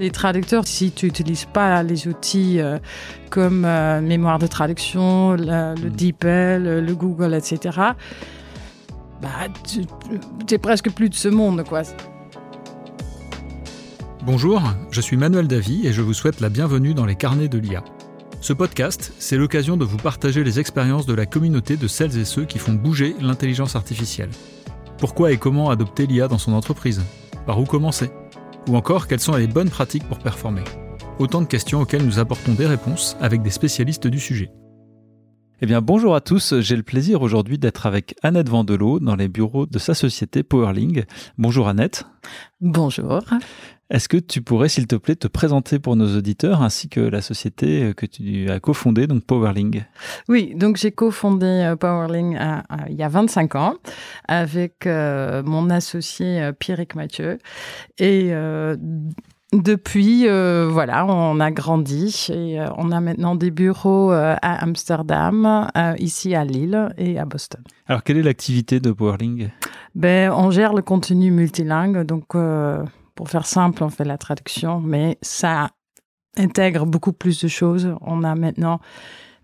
Les traducteurs, si tu n'utilises pas les outils euh, comme euh, mémoire de traduction, le, le DeepL, le Google, etc., bah, tu n'es presque plus de ce monde, quoi. Bonjour, je suis Manuel Davy et je vous souhaite la bienvenue dans les carnets de l'IA. Ce podcast, c'est l'occasion de vous partager les expériences de la communauté de celles et ceux qui font bouger l'intelligence artificielle. Pourquoi et comment adopter l'IA dans son entreprise? Par où commencer? Ou encore, quelles sont les bonnes pratiques pour performer? Autant de questions auxquelles nous apportons des réponses avec des spécialistes du sujet. Eh bien, bonjour à tous. J'ai le plaisir aujourd'hui d'être avec Annette Vandelot dans les bureaux de sa société Powerling. Bonjour Annette. Bonjour. Est-ce que tu pourrais, s'il te plaît, te présenter pour nos auditeurs ainsi que la société que tu as cofondée, donc Powerling Oui, donc j'ai cofondé euh, Powerling il y a 25 ans avec euh, mon associé euh, Pierrick Mathieu. Et depuis, voilà, on a grandi et on a maintenant des bureaux à Amsterdam, ici à Lille et à Boston. Alors, quelle est l'activité de Powerling ben, On gère le contenu multilingue, donc pour faire simple, on fait la traduction, mais ça intègre beaucoup plus de choses. On a maintenant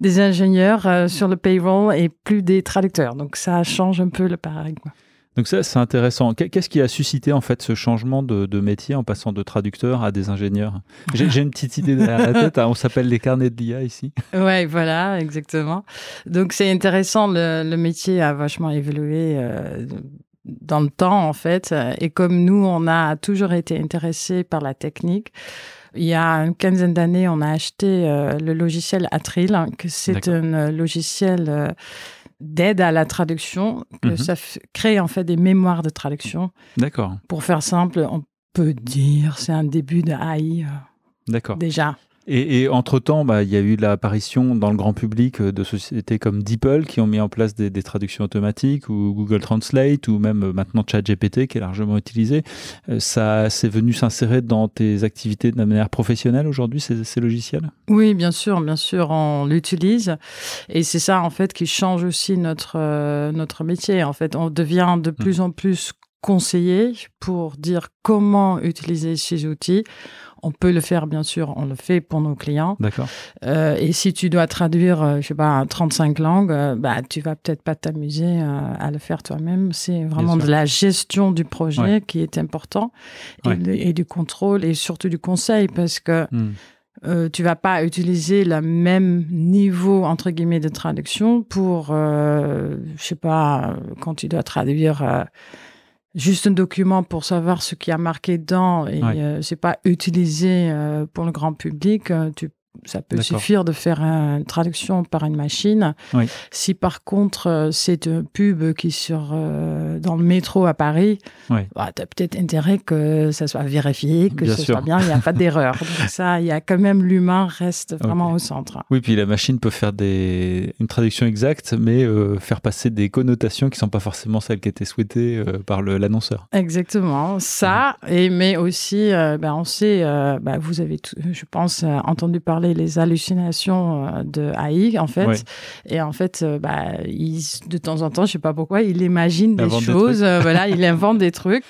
des ingénieurs euh, sur le payroll et plus des traducteurs. Donc ça change un peu le paradigme. Donc ça, c'est intéressant. Qu'est-ce qui a suscité en fait ce changement de, métier en passant de traducteur à des ingénieurs? J'ai une petite idée derrière la tête. Hein. On s'appelle les carnets de l'IA ici. Ouais, voilà, exactement. Donc c'est intéressant. Le, métier a vachement évolué. Euh, dans le temps, en fait. Et comme nous, on a toujours été intéressés par la technique, il y a une quinzaine d'années, on a acheté euh, le logiciel Atril, hein, que c'est un euh, logiciel euh, d'aide à la traduction, que mhm. ça crée en fait des mémoires de traduction. D'accord. Pour faire simple, on peut dire c'est un début de AI. D'accord. Déjà. Et, entre-temps, bah, il y a eu l'apparition dans le grand public euh, de sociétés comme DeepL qui ont mis en place des, traductions automatiques ou Google Translate ou même euh, maintenant ChatGPT qui est largement utilisé. Euh, ça, c'est venu s'insérer dans tes activités de manière professionnelle aujourd'hui, ces, ces, logiciels? Oui, bien sûr, bien sûr, on l'utilise. Et c'est ça, en fait, qui change aussi notre, notre métier. En fait, on devient de mmh. plus en plus conseillé pour dire comment utiliser ces outils on peut le faire, bien sûr, on le fait pour nos clients. D'accord. Euh, et si tu dois traduire, euh, je sais pas, 35 langues, euh, bah, tu vas peut-être pas t'amuser à le faire toi-même. C'est vraiment de la gestion du projet qui est important et, du contrôle et surtout du conseil parce que hmm. Euh, tu vas pas utiliser le même niveau entre guillemets de traduction pour, je sais pas, quand tu dois traduire juste un document pour savoir ce qui a marqué dedans et euh, c'est pas utilisé euh, pour le grand public. Euh, tu ça peut suffire de faire une traduction par une machine. Si par contre euh, c'est une pub qui sur euh, dans le métro à Paris, bah, tu as peut-être intérêt que ça soit vérifié, que ce soit bien, il n'y a pas d'erreur. Donc ça, il y a quand même l'humain reste vraiment au centre. Oui, puis la machine peut faire des... une traduction exacte, mais euh, faire passer des connotations qui ne sont pas forcément celles qui étaient souhaitées par l'annonceur. Exactement, ça, et, mais aussi, ben, on sait, ben, vous avez, je pense, entendu parler les hallucinations euh, de AI, en fait. Et en fait, euh, bah, il, de temps en temps, je sais pas pourquoi, il imagine des choses, euh, voilà, il invente des trucs.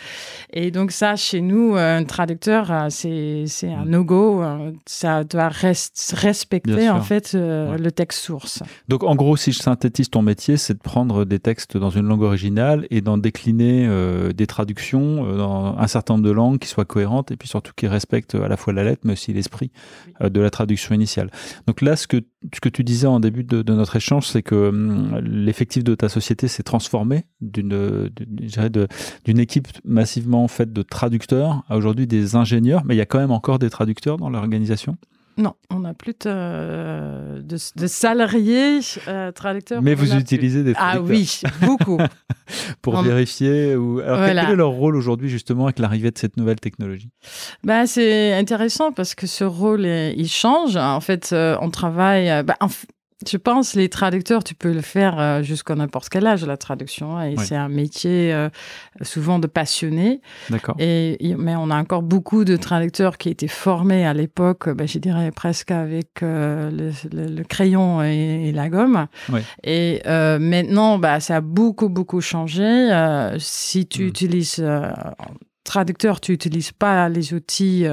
Et donc ça, chez nous, un traducteur, c'est un mm. no-go. Ça doit respecter, en fait, le texte source. Donc, en gros, si je synthétise ton métier, c'est de prendre des textes dans une langue originale et d'en décliner des traductions dans un certain nombre de langues qui soient cohérentes et puis surtout qui respectent à la fois la lettre, mais aussi l'esprit de la traduction initiale. Donc là, ce que, ce que tu disais en début de, notre échange, c'est que hum, l'effectif de ta société s'est transformé d'une d'une équipe massivement faite de traducteurs à aujourd'hui des ingénieurs, mais il y a quand même encore des traducteurs dans l'organisation? Non, on n'a plus de, de, salariés euh, traducteurs. Mais vous utilisez des traducteurs. Ah oui, beaucoup. Pour vérifier. Ou... Alors, quel est leur rôle aujourd'hui, justement, avec l'arrivée de cette nouvelle technologie? Bah, C'est intéressant parce que ce rôle, il change. En fait, euh, on travaille. Bah, je pense les traducteurs, tu peux le faire euh, jusqu'à n'importe quel âge la traduction et c'est un métier euh, souvent de passionné. D'accord. Et mais on a encore beaucoup de traducteurs qui étaient formés à l'époque, ben, je dirais presque avec euh, le, crayon et, la gomme. Et maintenant, bah, ça a beaucoup beaucoup changé. si tu hmm. utilises traducteur, tu n'utilises pas les outils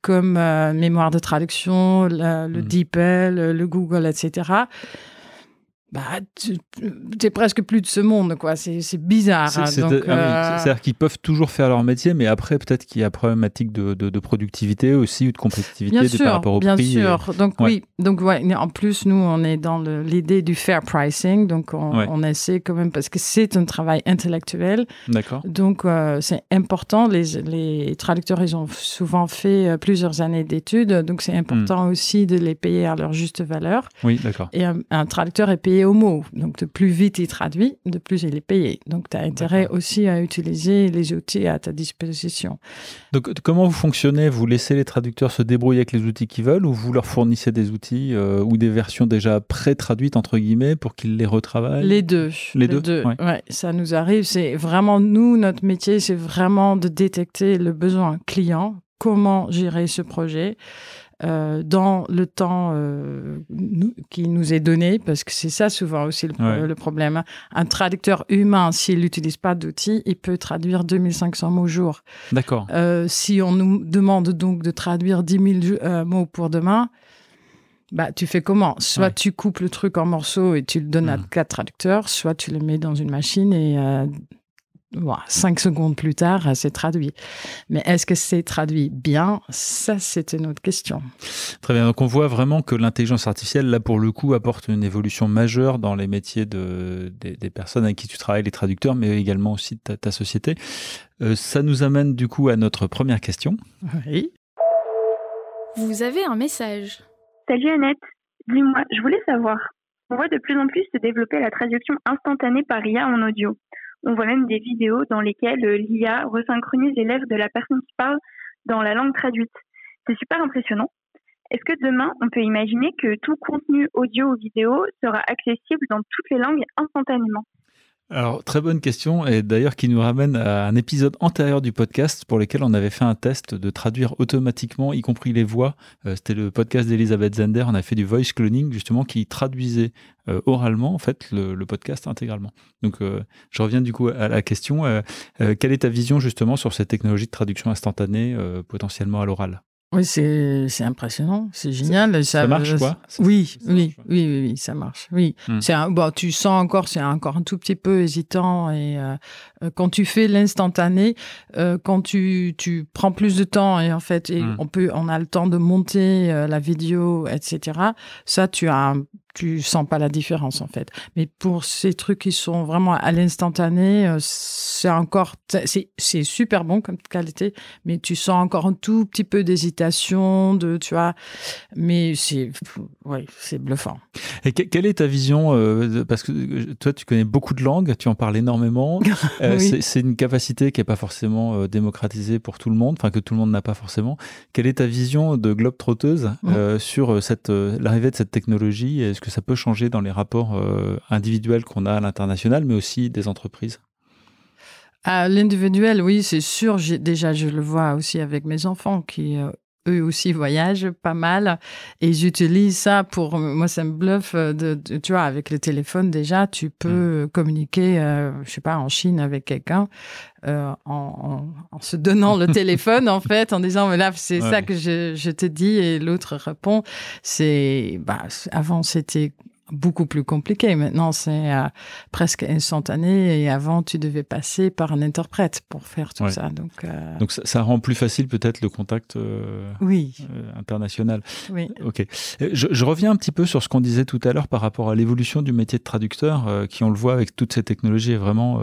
comme mémoire de traduction, le, le mmh. DeepL, le Google, etc bah, tu es presque plus de ce monde, quoi. C'est bizarre. Hein, c'est à dire qu'ils peuvent toujours faire leur métier, mais après, peut-être qu'il y a problématique de, de, productivité aussi ou de compétitivité bien de, sûr, par rapport au bien prix. sûr. Donc, oui. Donc, ouais, en plus, nous, on est dans l'idée du fair pricing. Donc, on, on, essaie quand même, parce que c'est un travail intellectuel. D'accord. Donc, euh, c'est important. Les, les, traducteurs, ils ont souvent fait euh, plusieurs années d'études. Donc, c'est important hmm. aussi de les payer à leur juste valeur. Oui, d'accord. Et un traducteur est payé Donc, de plus vite il traduit, de plus il est payé. Donc, tu as intérêt aussi à utiliser les outils à ta disposition. Donc, comment vous fonctionnez? Vous laissez les traducteurs se débrouiller avec les outils qu'ils veulent ou vous leur fournissez des outils euh, ou des versions déjà pré-traduites, entre guillemets, pour qu'ils les retravaillent? Les deux. Les, deux, ouais. Ça nous arrive. C'est vraiment, nous, notre métier, c'est vraiment de détecter le besoin client, comment gérer ce projet? Euh, dans le temps euh, qui nous est donné, parce que c'est ça souvent aussi le, problème. Un traducteur humain, s'il n'utilise pas d'outils, il peut traduire 2500 mots jour. D'accord. Euh, si on nous demande donc de traduire 10 000 mots pour demain, bah, tu fais comment? Soit tu coupes le truc en morceaux et tu le donnes à hmm. quatre traducteurs, soit tu le mets dans une machine et cinq secondes plus tard, c'est traduit. Mais est-ce que c'est traduit bien? Ça, c'est une autre question. Très bien. Donc, on voit vraiment que l'intelligence artificielle, là, pour le coup, apporte une évolution majeure dans les métiers de, des, personnes avec qui tu travailles, les traducteurs, mais également aussi de ta, société. Euh, ça nous amène, du coup, à notre première question. Oui. Vous avez un message. Salut Annette. Dis-moi, je voulais savoir. On voit de plus en plus se développer la traduction instantanée par IA en audio. On voit même des vidéos dans lesquelles euh, l'IA resynchronise les lèvres de la personne qui parle dans la langue traduite. C'est super impressionnant. Est-ce que demain, on peut imaginer que tout contenu audio ou vidéo sera accessible dans toutes les langues instantanément? Alors, très bonne question, et d'ailleurs qui nous ramène à un épisode antérieur du podcast pour lequel on avait fait un test de traduire automatiquement, y compris les voix. Euh, c'était le podcast d'Elisabeth Zender, on a fait du voice cloning, justement, qui traduisait euh, oralement, en fait, le, podcast intégralement. Donc, euh, je reviens du coup à la question. quelle est ta vision, justement, sur cette technologie de traduction instantanée, potentiellement à l'oral? Oui, c'est impressionnant, c'est génial. Ça, marche quoi oui, oui, oui, oui, oui, ça marche. Oui, hmm. c'est bon, tu sens encore, c'est encore un tout petit peu hésitant et euh, euh, quand tu fais l'instantané, euh, quand tu, tu prends plus de temps et en fait, et hmm. on peut, on a le temps de monter la vidéo, etc. Ça, tu as un tu sens pas la différence en fait. Mais pour ces trucs qui sont vraiment à l'instantané, euh, c'est encore c'est super bon comme qualité, mais tu sens encore un tout petit peu d'hésitation, de tu vois. Mais c'est ouais, c'est bluffant. Et quelle est ta vision euh, Parce que euh, toi, tu connais beaucoup de langues, tu en parles énormément. C'est une capacité qui est pas forcément démocratisée pour tout le monde, enfin que tout le monde n'a pas forcément. Quelle est ta vision de globe trotteuse mmh. sur cette l'arrivée de cette technologie? Que ça peut changer dans les rapports euh, individuels qu'on a à l'international, mais aussi des entreprises? À l'individuel, oui, c'est sûr. Déjà, je le vois aussi avec mes enfants qui, euh, eux aussi, voyagent pas mal. Et j'utilise ça pour. Moi, ça me bluffe. De, tu vois, avec le téléphone, déjà, tu peux mm. communiquer, euh, je sais pas, en Chine avec quelqu'un. en, en, se donnant le téléphone, en fait, en disant, mais là, c'est ça que je, je, te dis, et l'autre répond. C'est, bah, avant, c'était beaucoup plus compliqué. Maintenant, c'est euh, presque instantané et avant, tu devais passer par un interprète pour faire tout ça. Donc, euh, Donc ça, rend plus facile peut-être le contact euh, oui. international. Oui. Ok. Je, reviens un petit peu sur ce qu'on disait tout à l'heure par rapport à l'évolution du métier de traducteur, qui on le voit avec toutes ces technologies est vraiment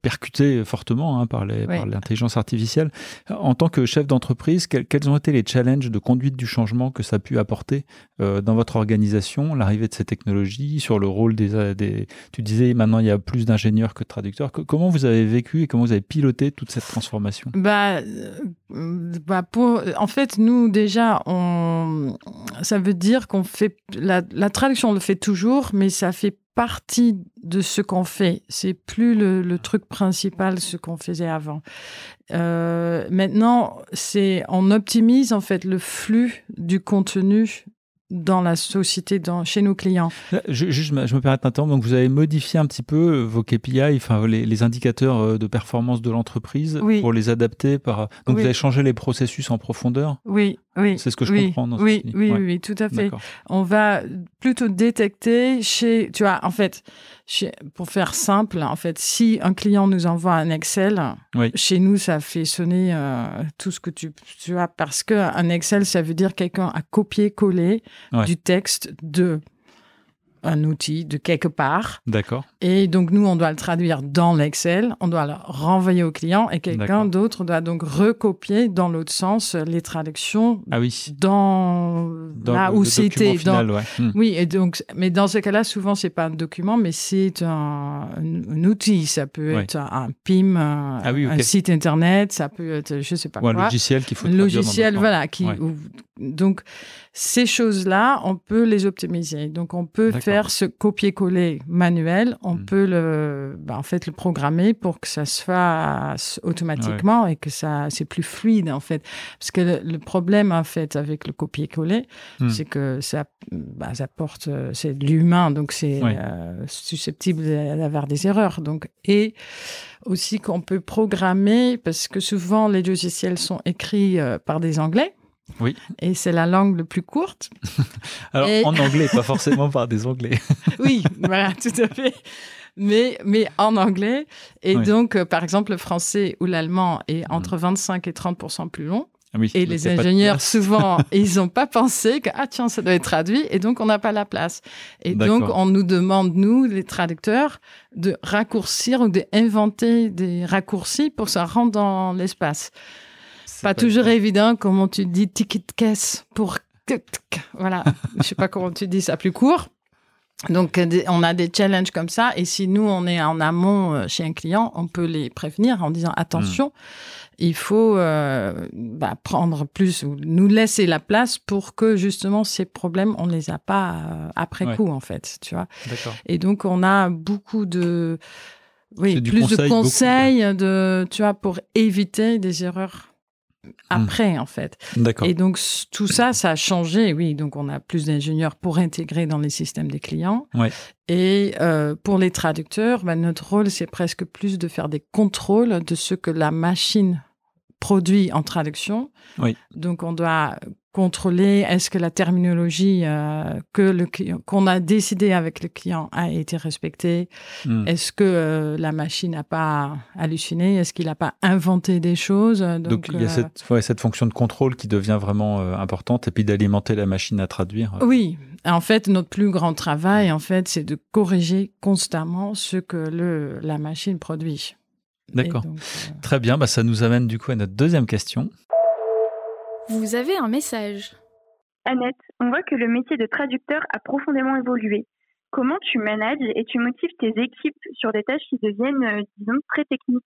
percuté fortement hein, par l'intelligence artificielle. En tant que chef d'entreprise, quels, quels ont été les challenges de conduite du changement que ça a pu apporter dans votre organisation l'arrivée de ces technologies, sur le rôle des, des, Tu disais maintenant il y a plus d'ingénieurs que de traducteurs. comment vous avez vécu et comment vous avez piloté toute cette transformation? Bah, euh, bah en fait, nous déjà, ça veut dire qu'on fait la, la traduction, on le fait toujours, mais ça fait partie de ce qu'on fait. C'est plus le, truc principal, ce qu'on faisait avant. Euh, maintenant, c'est on optimise en fait le flux du contenu dans la société, dans, chez nos clients. Je, je, me permets un temps. Donc, vous avez modifié un petit peu vos KPI, enfin, les, indicateurs de performance de l'entreprise pour les adapter par. Donc, vous avez changé les processus en profondeur? Oui, oui. C'est ce que je comprends. Dans oui, oui, oui, tout à fait. On va plutôt détecter chez, tu vois, en fait, pour faire simple, en fait, si un client nous envoie un Excel, chez nous, ça fait sonner euh, tout ce que tu, tu as, parce qu'un Excel, ça veut dire quelqu'un a copié-collé du texte de un outil de quelque part. D'accord. Et donc, nous, on doit le traduire dans l'Excel, on doit le renvoyer au client et quelqu'un d'autre doit donc recopier dans l'autre sens les traductions ah oui. dans, là où c'était. Dans... Hmm. Oui, et donc, mais dans ce cas-là, souvent, c'est pas un document, mais c'est un, outil. Ça peut être un PIM, un, ah site internet, ça peut être, je sais pas quoi. Un logiciel qu'il faut Un logiciel, voilà. Qui, donc, ces choses-là, on peut les optimiser. Donc, on peut faire ce copier-coller manuel. On hmm. peut le, bah, en fait, le programmer pour que ça se fasse automatiquement et que ça, c'est plus fluide, en fait. Parce que le, problème, en fait, avec le copier-coller, hmm. c'est que ça, bah, ça porte, c'est de l'humain, donc c'est euh, susceptible d'avoir des erreurs. Donc, et aussi qu'on peut programmer, parce que souvent, les logiciels sont écrits euh, par des Anglais. Oui. Et c'est la langue le plus courte. Alors, en anglais, pas forcément par des anglais. oui, voilà, tout à fait. Mais, mais en anglais. Et donc, euh, par exemple, le français ou l'allemand est mm. entre 25 et 30% plus long. Ah oui, et les ingénieurs, souvent, ils n'ont pas pensé que, ah tiens, ça doit être traduit, et donc on n'a pas la place. Et donc, on nous demande, nous, les traducteurs, de raccourcir ou d'inventer des raccourcis pour se rendre dans l'espace. Pas, toujours évident, comment tu dis ticket de caisse pour. Voilà, je sais pas comment tu dis ça plus court. Donc, on a des challenges comme ça. Et si nous, on est en amont euh, chez un client, on peut les prévenir en disant attention, hmm. il faut euh, bah, prendre plus ou nous laisser la place pour que justement ces problèmes, on ne les a pas euh, après coup, en fait. Tu vois. Et donc, on a beaucoup de. Oui, plus de conseils de, tu vois, pour éviter des erreurs après, en fait. Et donc, tout ça, ça a changé, oui. Donc, on a plus d'ingénieurs pour intégrer dans les systèmes des clients. Ouais. Et euh, pour les traducteurs, ben, notre rôle, c'est presque plus de faire des contrôles de ce que la machine produit en traduction. Oui. Donc, on doit contrôler est-ce que la terminologie euh, que le qu'on a décidé avec le client a été respectée? Hmm. Est-ce que euh, la machine n'a pas halluciné? Est-ce qu'il n'a pas inventé des choses? Donc, il y a euh, cette, cette, fonction de contrôle qui devient vraiment importante et puis d'alimenter la machine à traduire. Oui, en fait, notre plus grand travail, en fait, c'est de corriger constamment ce que le, la machine produit. D'accord. Très bien, bah, ça nous amène du coup à notre deuxième question. Vous avez un message. Annette, on voit que le métier de traducteur a profondément évolué. Comment tu manages et tu motives tes équipes sur des tâches qui deviennent, euh, disons, très techniques?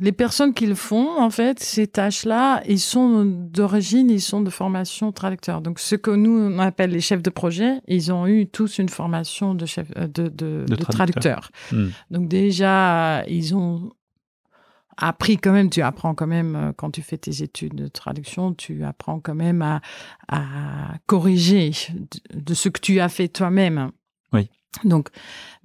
Les personnes qui le font, en fait, ces tâches-là, ils sont d'origine, ils sont de formation traducteur. Donc, ce que nous on appelle les chefs de projet, ils ont eu tous une formation de chef euh, de, de, traducteur. Hmm. Donc déjà, ils ont appris quand même, tu apprends quand même, euh, quand tu fais tes études de traduction, tu apprends quand même à, corriger de, ce que tu as fait toi-même. Oui. Donc,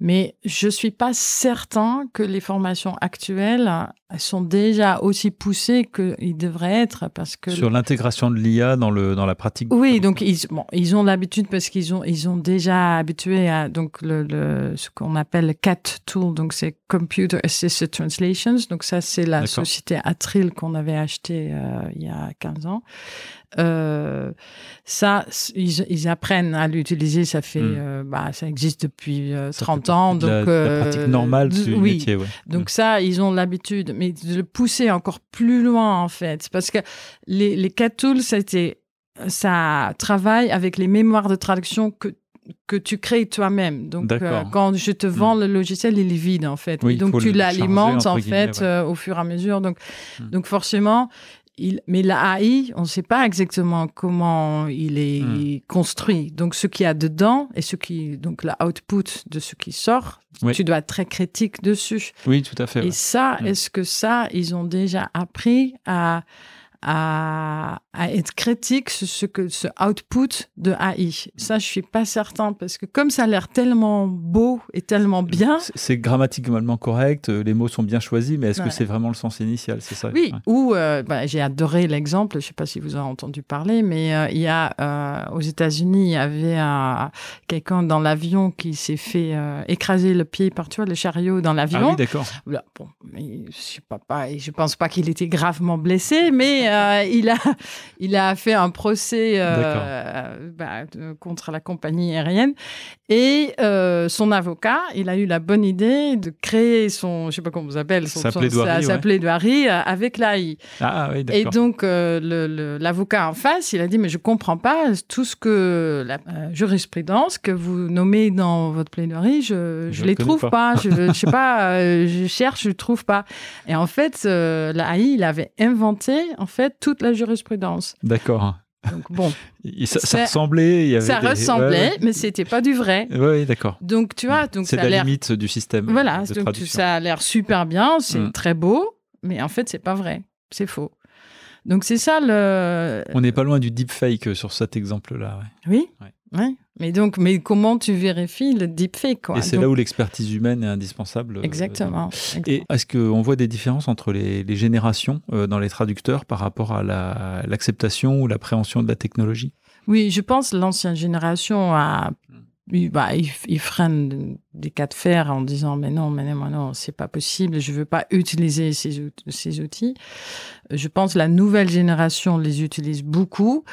mais je suis pas certain que les formations actuelles sont déjà aussi poussées qu'ils devraient être parce que sur l'intégration de l'IA dans le dans la pratique. Oui, donc ils bon, ils ont l'habitude parce qu'ils ont ils ont déjà habitué à donc le, ce qu'on appelle le CAT tool, donc c'est Computer Assisted Translations. Donc ça c'est la société Atril qu'on avait acheté euh, il y a 15 ans. Euh, ça, ils, apprennent à l'utiliser. Ça fait, hmm. euh, bah, ça existe depuis 30 euh, ans. Donc, la, la pratique normale du oui. métier. Ouais. Donc hmm. ça, ils ont l'habitude, mais de le pousser encore plus loin en fait, parce que les, les tools, c'était, ça travaille avec les mémoires de traduction que que tu crées toi-même. Donc, quand je te vends hmm. le logiciel, il est vide en fait. donc, tu l'alimentes en fait au fur et à mesure. Donc, donc forcément, mais l'AI, on ne sait pas exactement comment il est hmm. construit. Donc, ce qu'il y a dedans et ce qui, donc, la output de ce qui sort, tu dois être très critique dessus. Oui, tout à fait. Et ça, hmm. est-ce que ça, ils ont déjà appris à, à, être critique sur ce que ce output de AI. Ça, je suis pas certain parce que comme ça a l'air tellement beau et tellement bien. C'est grammaticalement correct, les mots sont bien choisis, mais est-ce que c'est vraiment le sens initial C'est ça? Oui, ou euh, bah, j'ai adoré l'exemple, je sais pas si vous en avez entendu parler, mais euh, il y a euh, aux États-Unis, il y avait quelqu'un dans l'avion qui s'est fait écraser le pied par tu vois, le chariot dans l'avion. Ah oui, d'accord. Bon, je sais pas, pas je pense pas qu'il était gravement blessé, mais il a il a fait un procès bah, contre la compagnie aérienne. Et son avocat, il a eu la bonne idée de créer son, je sais pas comment vous appelle, son, sa plaidoirie, avec l'AI. Ah, oui, et donc l'avocat en face, il a dit mais je comprends pas tout ce que la jurisprudence que vous nommez dans votre plaidoirie, je je, les trouve pas, je, je sais pas, je cherche, je trouve pas. Et en fait, l'AI, il avait inventé en fait toute la jurisprudence. D'accord. Donc bon, ça, ressemblait. Il y avait ça ressemblait, mais c'était pas du vrai. Oui, d'accord. Donc tu vois, donc c'est la limite du système. Voilà, de donc ça a l'air super bien, c'est mm. très beau, mais en fait c'est pas vrai, c'est faux. Donc c'est ça le. On n'est pas loin du deepfake sur cet exemple-là. Oui. Oui. Mais donc, mais comment tu vérifies le deepfake quoi? Et c'est là où l'expertise humaine est indispensable. Euh, Exactement. Et est-ce qu'on voit des différences entre les, générations euh, dans les traducteurs par rapport à l'acceptation ou l'appréhension de la technologie? Oui, je pense que l'ancienne génération a bah, il, freine des cas de fer en disant mais non, mais non, non, c'est pas possible, je veux pas utiliser ces, ces outils. Je pense que la nouvelle génération les utilise beaucoup.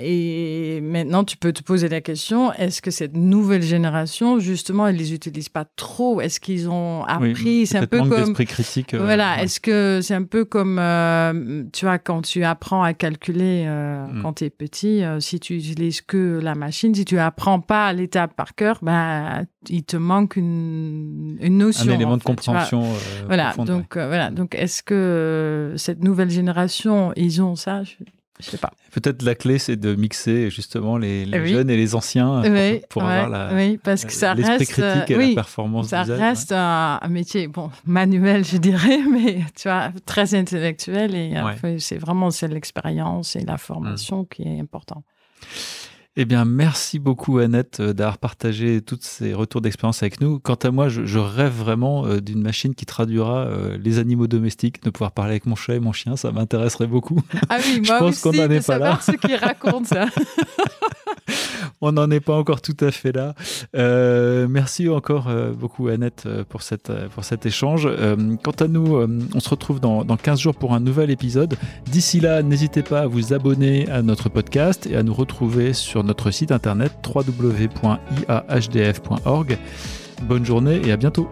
Et maintenant, tu peux te poser la question est-ce que cette nouvelle génération, justement, elle les utilise pas trop? Est-ce qu'ils ont appris? C'est un peu comme critique. Euh, voilà. Est-ce que c'est un peu comme euh, tu vois quand tu apprends à calculer euh, mm. quand tu es petit, si tu utilises que la machine, si tu apprends pas l'étape par cœur, ben il te manque une, une notion. Un élément de compréhension. voilà. Donc voilà. Donc est-ce que cette nouvelle génération, ils ont ça? Je, sais pas. Peut-être la clé, c'est de mixer justement les, jeunes et les anciens pour, avoir la, oui, parce que ça reste critique et la performance. Ça reste un, métier, bon, manuel, je dirais, mais tu vois, très intellectuel et euh, c'est vraiment c'est l'expérience et la formation qui est important. Eh bien, merci beaucoup Annette euh, d'avoir partagé tous ces retours d'expérience avec nous. Quant à moi, je, rêve vraiment euh, d'une machine qui traduira euh, les animaux domestiques, de pouvoir parler avec mon chat et mon chien, ça m'intéresserait beaucoup. Ah oui, moi je pense qu'on n'en est pas là. ceux qui racontent ça. on n'en est pas encore tout à fait là. merci encore beaucoup Annette pour, cette, pour cet échange. quant à nous, on se retrouve dans, dans 15 jours pour un nouvel épisode. D'ici là, n'hésitez pas à vous abonner à notre podcast et à nous retrouver sur notre site internet www.iahdf.org. Bonne journée et à bientôt.